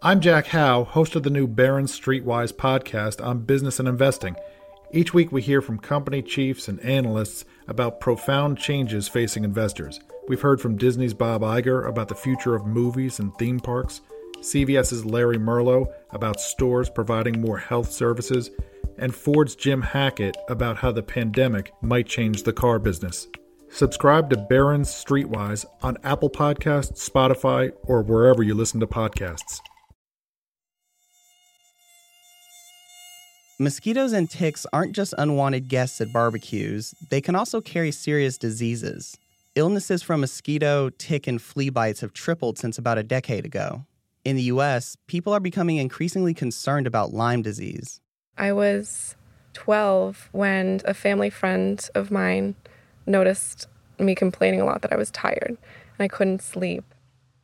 I'm Jack Howe, host of the new Barron's Streetwise podcast on business and investing. Each week, we hear from company chiefs and analysts about profound changes facing investors. We've heard from Disney's Bob Iger about the future of movies and theme parks, CVS's Larry Merlo about stores providing more health services, and Ford's Jim Hackett about how the pandemic might change the car business. Subscribe to Barron's Streetwise on Apple Podcasts, Spotify, or wherever you listen to podcasts. Mosquitoes and ticks aren't just unwanted guests at barbecues, they can also carry serious diseases. Illnesses from mosquito, tick, and flea bites have tripled since about a decade ago. In the US, people are becoming increasingly concerned about Lyme disease. I was 12 when a family friend of mine noticed me complaining a lot that I was tired and I couldn't sleep.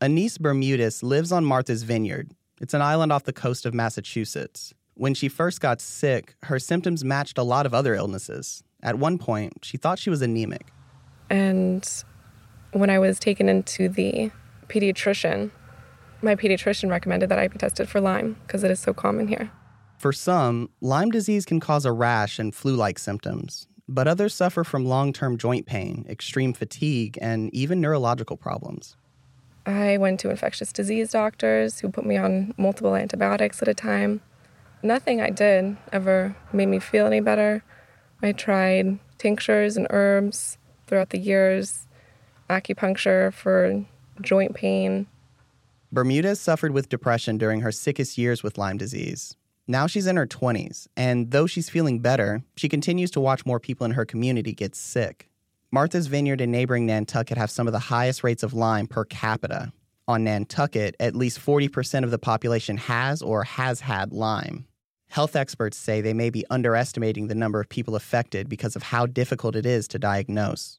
Anise Bermudez lives on Martha's Vineyard. It's an island off the coast of Massachusetts. When she first got sick, her symptoms matched a lot of other illnesses. At one point, she thought she was anemic. And when I was taken into the pediatrician, my pediatrician recommended that I be tested for Lyme because it is so common here. For some, Lyme disease can cause a rash and flu like symptoms, but others suffer from long term joint pain, extreme fatigue, and even neurological problems. I went to infectious disease doctors who put me on multiple antibiotics at a time. Nothing I did ever made me feel any better. I tried tinctures and herbs throughout the years, acupuncture for joint pain. Bermudez suffered with depression during her sickest years with Lyme disease. Now she's in her 20s, and though she's feeling better, she continues to watch more people in her community get sick. Martha's Vineyard and neighboring Nantucket have some of the highest rates of Lyme per capita. On Nantucket, at least 40% of the population has or has had Lyme. Health experts say they may be underestimating the number of people affected because of how difficult it is to diagnose.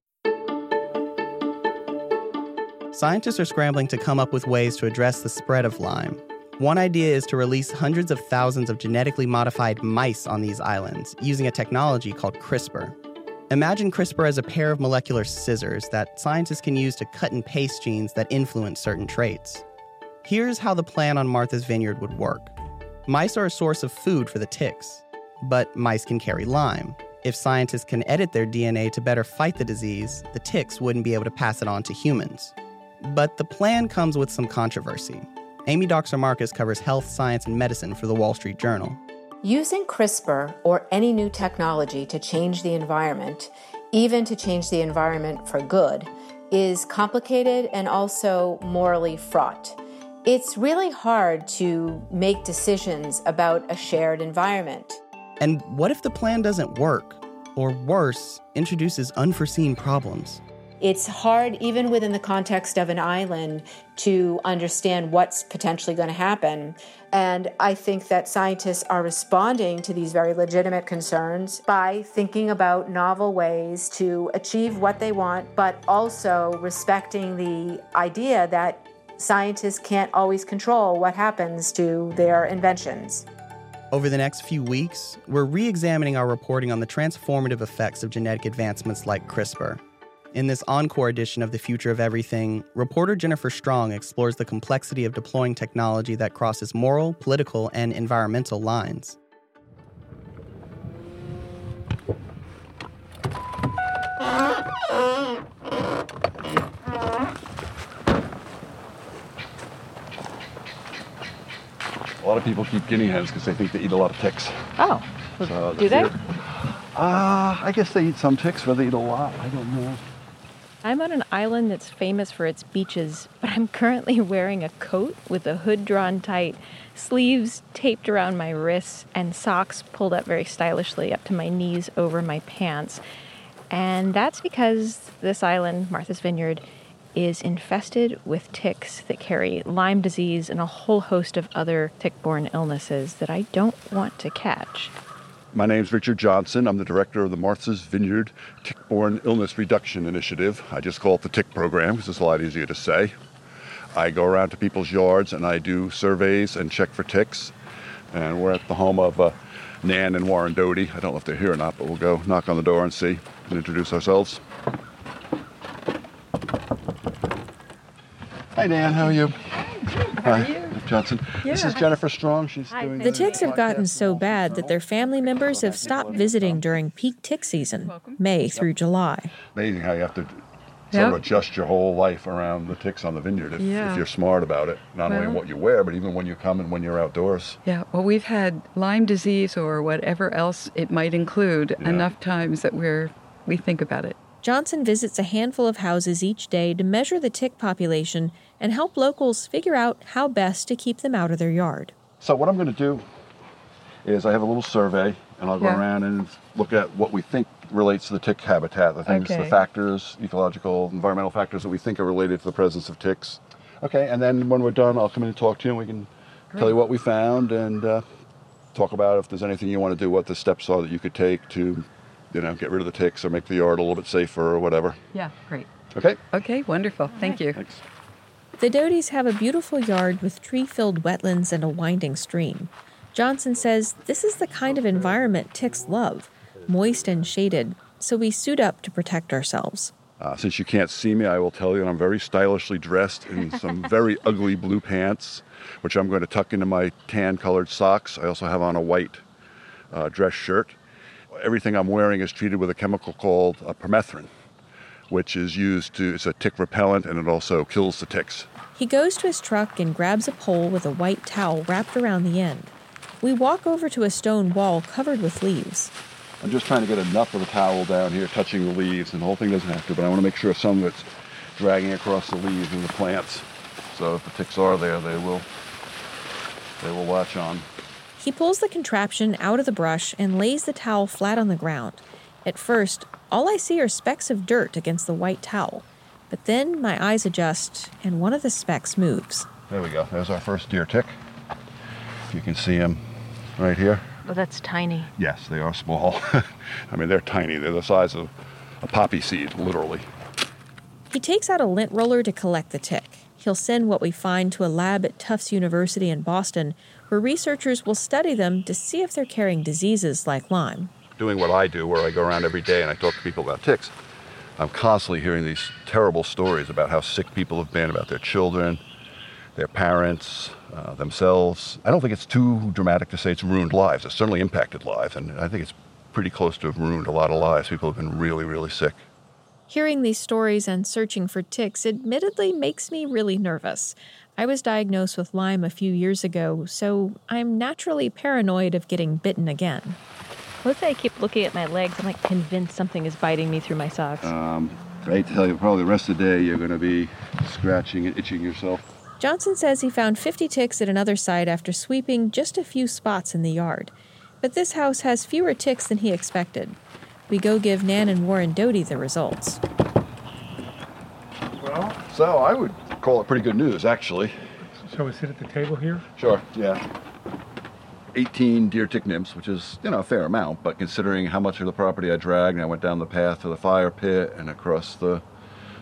Scientists are scrambling to come up with ways to address the spread of Lyme. One idea is to release hundreds of thousands of genetically modified mice on these islands using a technology called CRISPR. Imagine CRISPR as a pair of molecular scissors that scientists can use to cut and paste genes that influence certain traits. Here's how the plan on Martha's Vineyard would work Mice are a source of food for the ticks, but mice can carry Lyme. If scientists can edit their DNA to better fight the disease, the ticks wouldn't be able to pass it on to humans. But the plan comes with some controversy. Amy Dockser Marcus covers health, science, and medicine for the Wall Street Journal. Using CRISPR or any new technology to change the environment, even to change the environment for good, is complicated and also morally fraught. It's really hard to make decisions about a shared environment. And what if the plan doesn't work? Or worse, introduces unforeseen problems? It's hard, even within the context of an island, to understand what's potentially going to happen. And I think that scientists are responding to these very legitimate concerns by thinking about novel ways to achieve what they want, but also respecting the idea that scientists can't always control what happens to their inventions. Over the next few weeks, we're re examining our reporting on the transformative effects of genetic advancements like CRISPR. In this encore edition of The Future of Everything, reporter Jennifer Strong explores the complexity of deploying technology that crosses moral, political, and environmental lines. A lot of people keep guinea hens because they think they eat a lot of ticks. Oh, So do they? Ah, I guess they eat some ticks, but they eat a lot, I don't know. I'm on an island that's famous for its beaches, but I'm currently wearing a coat with a hood drawn tight, sleeves taped around my wrists, and socks pulled up very stylishly up to my knees over my pants. And that's because this island, Martha's Vineyard, is infested with ticks that carry Lyme disease and a whole host of other tick borne illnesses that I don't want to catch. My name is Richard Johnson. I'm the director of the Martha's Vineyard Tick-Borne Illness Reduction Initiative. I just call it the Tick Program because it's a lot easier to say. I go around to people's yards and I do surveys and check for ticks. And we're at the home of uh, Nan and Warren Doty. I don't know if they're here or not, but we'll go knock on the door and see and introduce ourselves. Hi, Dan. How are you? How are you? Johnson. This is Jennifer Strong. She's doing The ticks have gotten so bad that their family members have stopped visiting during peak tick season, May through July. Amazing how you have to sort Yep. of adjust your whole life around the ticks on the vineyard if, Yeah. if you're smart about it. Not only what you wear, but even when you come and when you're outdoors. Yeah, well, we've had Lyme disease or whatever else it might include Yeah. enough times that we're we think about it. Johnson visits a handful of houses each day to measure the tick population and help locals figure out how best to keep them out of their yard. So what I'm going to do is I have a little survey, and I'll go Yeah. around and look at what we think relates to the tick habitat, the things, the factors, ecological, environmental factors that we think are related to the presence of ticks. Okay, and then when we're done, I'll come in and talk to you, and we can tell you what we found and uh, talk about if there's anything you want to do, what the steps are that you could take to, you know, get rid of the ticks or make the yard a little bit safer or whatever. Yeah, great. Okay. Okay, wonderful. Thank you. Thanks. The Doties have a beautiful yard with tree filled wetlands and a winding stream. Johnson says this is the kind of environment ticks love moist and shaded, so we suit up to protect ourselves. Uh, since you can't see me, I will tell you that I'm very stylishly dressed in some very ugly blue pants, which I'm going to tuck into my tan colored socks. I also have on a white uh, dress shirt. Everything I'm wearing is treated with a chemical called uh, permethrin, which is used to, it's a tick repellent and it also kills the ticks. He goes to his truck and grabs a pole with a white towel wrapped around the end. We walk over to a stone wall covered with leaves. I'm just trying to get enough of the towel down here touching the leaves, and the whole thing doesn't have to, but I want to make sure some of it's dragging across the leaves and the plants. So if the ticks are there, they will, they will latch on. He pulls the contraption out of the brush and lays the towel flat on the ground. At first, all I see are specks of dirt against the white towel. But then my eyes adjust and one of the specks moves. There we go. There's our first deer tick. You can see him right here. Oh, that's tiny. Yes, they are small. I mean, they're tiny. They're the size of a poppy seed, literally. He takes out a lint roller to collect the tick. He'll send what we find to a lab at Tufts University in Boston, where researchers will study them to see if they're carrying diseases like Lyme. Doing what I do, where I go around every day and I talk to people about ticks, I'm constantly hearing these terrible stories about how sick people have been, about their children, their parents, uh, themselves. I don't think it's too dramatic to say it's ruined lives. It's certainly impacted lives, and I think it's pretty close to have ruined a lot of lives. People have been really, really sick. Hearing these stories and searching for ticks admittedly makes me really nervous. I was diagnosed with Lyme a few years ago, so I'm naturally paranoid of getting bitten again. Let's say I keep looking at my legs. I'm like convinced something is biting me through my socks. Um, I tell you, probably the rest of the day you're going to be scratching and itching yourself. Johnson says he found 50 ticks at another site after sweeping just a few spots in the yard. But this house has fewer ticks than he expected. We go give Nan and Warren Doty the results. Well, so I would call it pretty good news, actually. Shall we sit at the table here? Sure, yeah. 18 deer tick nymphs, which is, you know, a fair amount, but considering how much of the property I dragged, and I went down the path to the fire pit and across the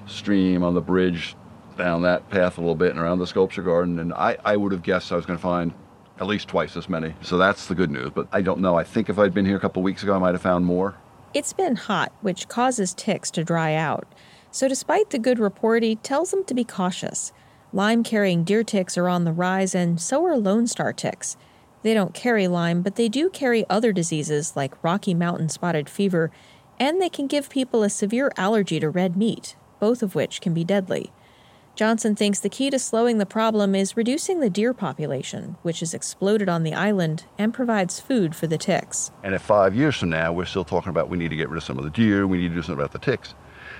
stream on the bridge, down that path a little bit and around the sculpture garden, and I, I would have guessed I was going to find at least twice as many. So that's the good news, but I don't know. I think if I'd been here a couple weeks ago, I might have found more. It's been hot, which causes ticks to dry out. So, despite the good report, he tells them to be cautious. Lyme carrying deer ticks are on the rise, and so are Lone Star ticks. They don't carry Lyme, but they do carry other diseases like Rocky Mountain spotted fever, and they can give people a severe allergy to red meat, both of which can be deadly. Johnson thinks the key to slowing the problem is reducing the deer population, which has exploded on the island and provides food for the ticks. And if five years from now we're still talking about we need to get rid of some of the deer, we need to do something about the ticks,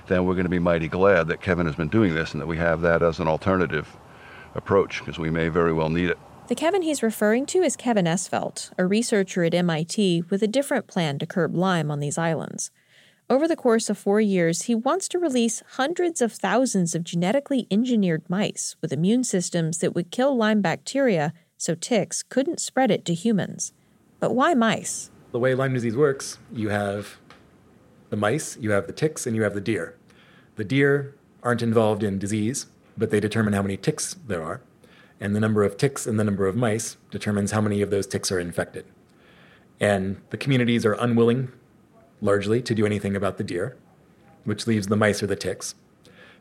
then we're going to be mighty glad that Kevin has been doing this and that we have that as an alternative approach because we may very well need it. The Kevin he's referring to is Kevin Esvelt, a researcher at MIT with a different plan to curb Lyme on these islands. Over the course of four years, he wants to release hundreds of thousands of genetically engineered mice with immune systems that would kill Lyme bacteria so ticks couldn't spread it to humans. But why mice? The way Lyme disease works, you have the mice, you have the ticks, and you have the deer. The deer aren't involved in disease, but they determine how many ticks there are. And the number of ticks and the number of mice determines how many of those ticks are infected. And the communities are unwilling, largely, to do anything about the deer, which leaves the mice or the ticks.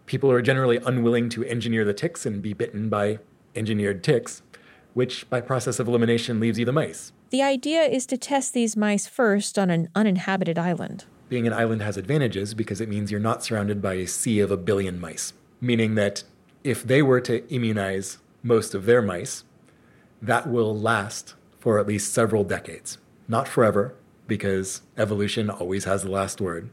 People are generally unwilling to engineer the ticks and be bitten by engineered ticks, which by process of elimination leaves you the mice. The idea is to test these mice first on an uninhabited island. Being an island has advantages because it means you're not surrounded by a sea of a billion mice, meaning that if they were to immunize most of their mice, that will last for at least several decades. Not forever, because evolution always has the last word,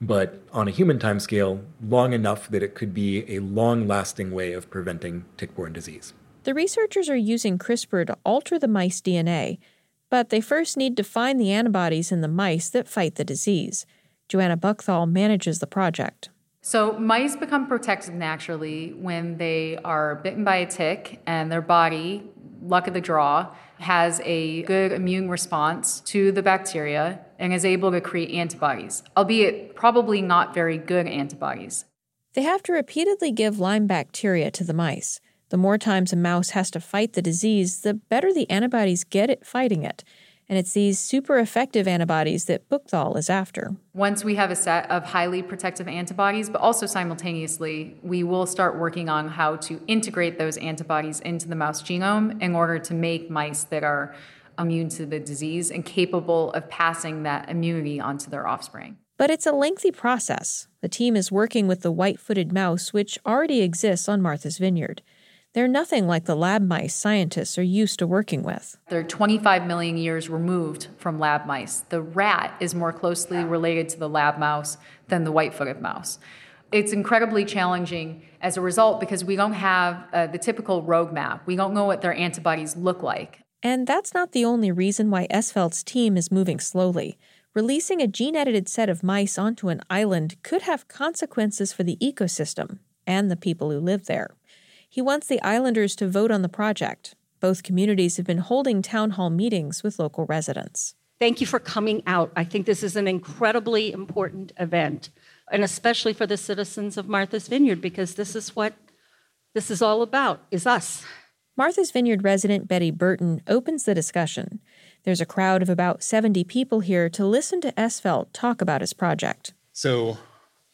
but on a human timescale, long enough that it could be a long lasting way of preventing tick borne disease. The researchers are using CRISPR to alter the mice DNA, but they first need to find the antibodies in the mice that fight the disease. Joanna Buchthal manages the project. So, mice become protected naturally when they are bitten by a tick and their body, luck of the draw, has a good immune response to the bacteria and is able to create antibodies, albeit probably not very good antibodies. They have to repeatedly give Lyme bacteria to the mice. The more times a mouse has to fight the disease, the better the antibodies get at fighting it and it's these super effective antibodies that Buchthal is after. Once we have a set of highly protective antibodies, but also simultaneously, we will start working on how to integrate those antibodies into the mouse genome in order to make mice that are immune to the disease and capable of passing that immunity onto their offspring. But it's a lengthy process. The team is working with the white footed mouse, which already exists on Martha's Vineyard. They're nothing like the lab mice scientists are used to working with. They're 25 million years removed from lab mice. The rat is more closely related to the lab mouse than the white footed mouse. It's incredibly challenging as a result because we don't have uh, the typical roadmap. We don't know what their antibodies look like. And that's not the only reason why Esvelt's team is moving slowly. Releasing a gene edited set of mice onto an island could have consequences for the ecosystem and the people who live there. He wants the islanders to vote on the project. Both communities have been holding town hall meetings with local residents. Thank you for coming out. I think this is an incredibly important event, and especially for the citizens of Martha's Vineyard because this is what this is all about, is us. Martha's Vineyard resident Betty Burton opens the discussion. There's a crowd of about 70 people here to listen to Esvelt talk about his project. So,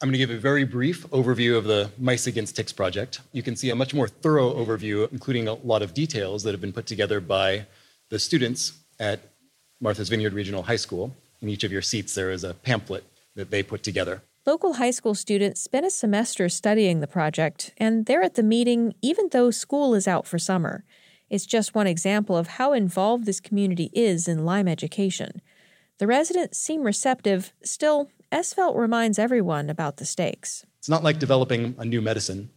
I'm going to give a very brief overview of the Mice Against Ticks project. You can see a much more thorough overview, including a lot of details that have been put together by the students at Martha's Vineyard Regional High School. In each of your seats, there is a pamphlet that they put together. Local high school students spent a semester studying the project, and they're at the meeting even though school is out for summer. It's just one example of how involved this community is in Lyme education. The residents seem receptive, still, Esvelt reminds everyone about the stakes. It's not like developing a new medicine.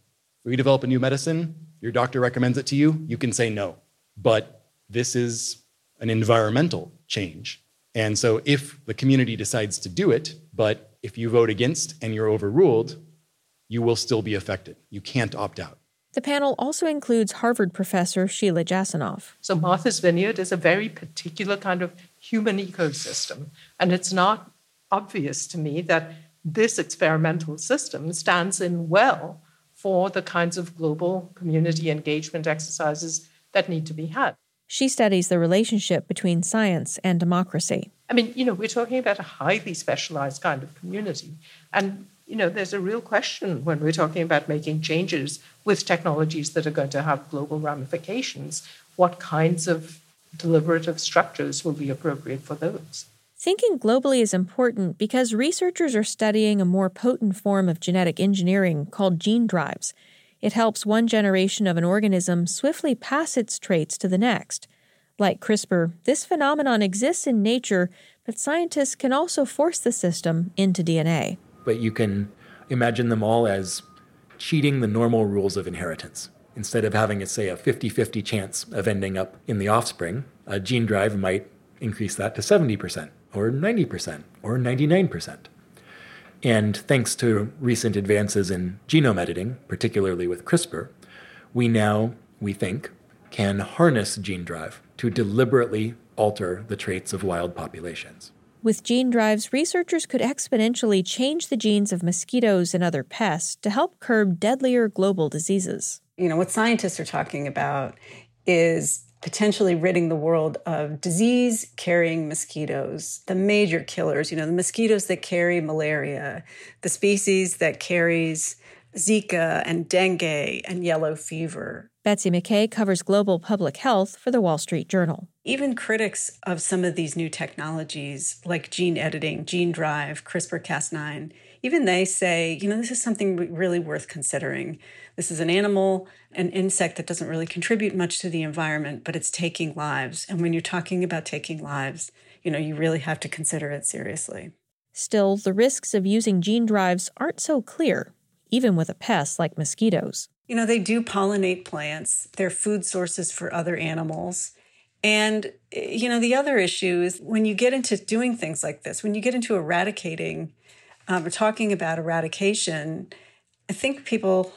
When you develop a new medicine, your doctor recommends it to you, you can say no. But this is an environmental change. And so if the community decides to do it, but if you vote against and you're overruled, you will still be affected. You can't opt out. The panel also includes Harvard professor Sheila Jasanoff. So, Martha's Vineyard is a very particular kind of human ecosystem, and it's not obvious to me that this experimental system stands in well for the kinds of global community engagement exercises that need to be had. She studies the relationship between science and democracy. I mean, you know, we're talking about a highly specialized kind of community. And, you know, there's a real question when we're talking about making changes with technologies that are going to have global ramifications. What kinds of deliberative structures will be appropriate for those? Thinking globally is important because researchers are studying a more potent form of genetic engineering called gene drives. It helps one generation of an organism swiftly pass its traits to the next. Like CRISPR, this phenomenon exists in nature, but scientists can also force the system into DNA. But you can imagine them all as cheating the normal rules of inheritance. Instead of having, a, say, a 50 50 chance of ending up in the offspring, a gene drive might increase that to 70% or 90% or 99%. And thanks to recent advances in genome editing, particularly with CRISPR, we now, we think, can harness gene drive to deliberately alter the traits of wild populations. With gene drives, researchers could exponentially change the genes of mosquitoes and other pests to help curb deadlier global diseases. You know, what scientists are talking about is potentially ridding the world of disease carrying mosquitoes, the major killers, you know, the mosquitoes that carry malaria, the species that carries Zika and dengue and yellow fever. Betsy McKay covers global public health for the Wall Street Journal. Even critics of some of these new technologies, like gene editing, gene drive, CRISPR Cas9, even they say, you know, this is something really worth considering. This is an animal, an insect that doesn't really contribute much to the environment, but it's taking lives. And when you're talking about taking lives, you know, you really have to consider it seriously. Still, the risks of using gene drives aren't so clear, even with a pest like mosquitoes. You know, they do pollinate plants, they're food sources for other animals. And, eh, you know, the other issue is when you get into doing things like this, when you get into eradicating um, or talking about eradication, I think people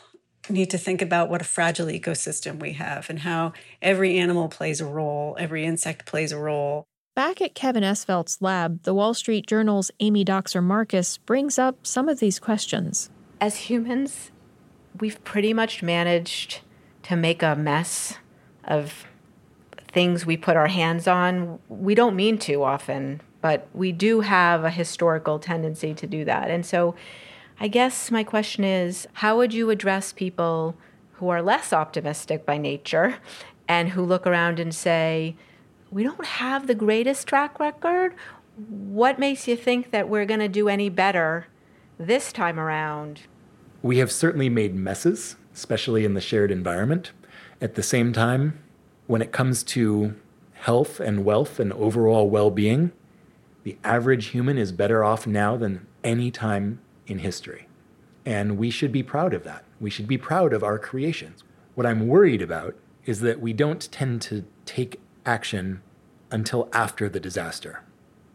need to think about what a fragile ecosystem we have and how every animal plays a role, every insect plays a role. Back at Kevin Esvelt's lab, the Wall Street Journal's Amy Dockser Marcus brings up some of these questions. As humans, we've pretty much managed to make a mess of things we put our hands on. We don't mean to often, but we do have a historical tendency to do that. And so I guess my question is how would you address people who are less optimistic by nature and who look around and say, we don't have the greatest track record? What makes you think that we're going to do any better this time around? We have certainly made messes, especially in the shared environment. At the same time, when it comes to health and wealth and overall well being, the average human is better off now than any time in history. And we should be proud of that. We should be proud of our creations. What I'm worried about is that we don't tend to take action until after the disaster.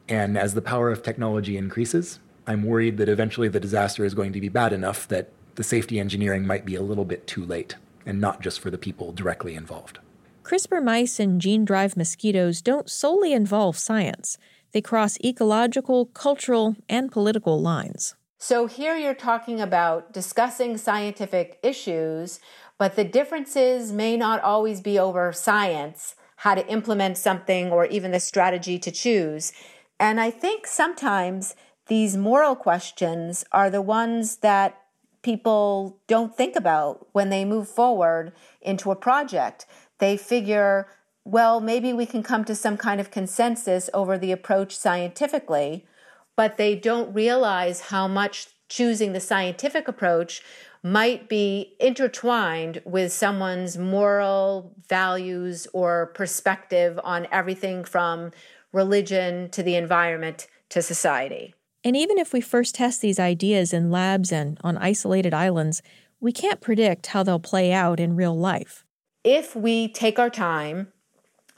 And as the power of technology increases, I'm worried that eventually the disaster is going to be bad enough that the safety engineering might be a little bit too late, and not just for the people directly involved. CRISPR mice and gene drive mosquitoes don't solely involve science, they cross ecological, cultural, and political lines. So here you're talking about discussing scientific issues, but the differences may not always be over science, how to implement something, or even the strategy to choose. And I think sometimes these moral questions are the ones that people don't think about when they move forward into a project. They figure, well, maybe we can come to some kind of consensus over the approach scientifically, but they don't realize how much choosing the scientific approach might be intertwined with someone's moral values or perspective on everything from religion to the environment to society. And even if we first test these ideas in labs and on isolated islands, we can't predict how they'll play out in real life. If we take our time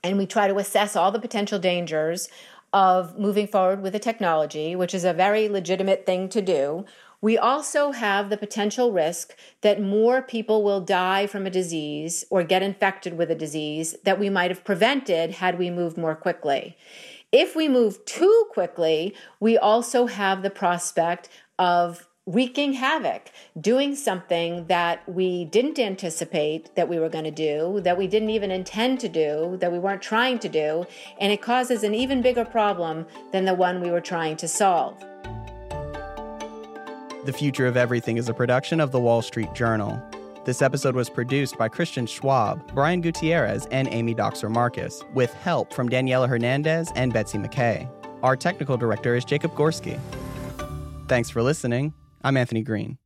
and we try to assess all the potential dangers of moving forward with the technology, which is a very legitimate thing to do, we also have the potential risk that more people will die from a disease or get infected with a disease that we might have prevented had we moved more quickly. If we move too quickly, we also have the prospect of wreaking havoc, doing something that we didn't anticipate that we were going to do, that we didn't even intend to do, that we weren't trying to do, and it causes an even bigger problem than the one we were trying to solve. The Future of Everything is a production of the Wall Street Journal. This episode was produced by Christian Schwab, Brian Gutierrez, and Amy Dockser Marcus, with help from Daniela Hernandez and Betsy McKay. Our technical director is Jacob Gorski. Thanks for listening. I'm Anthony Green.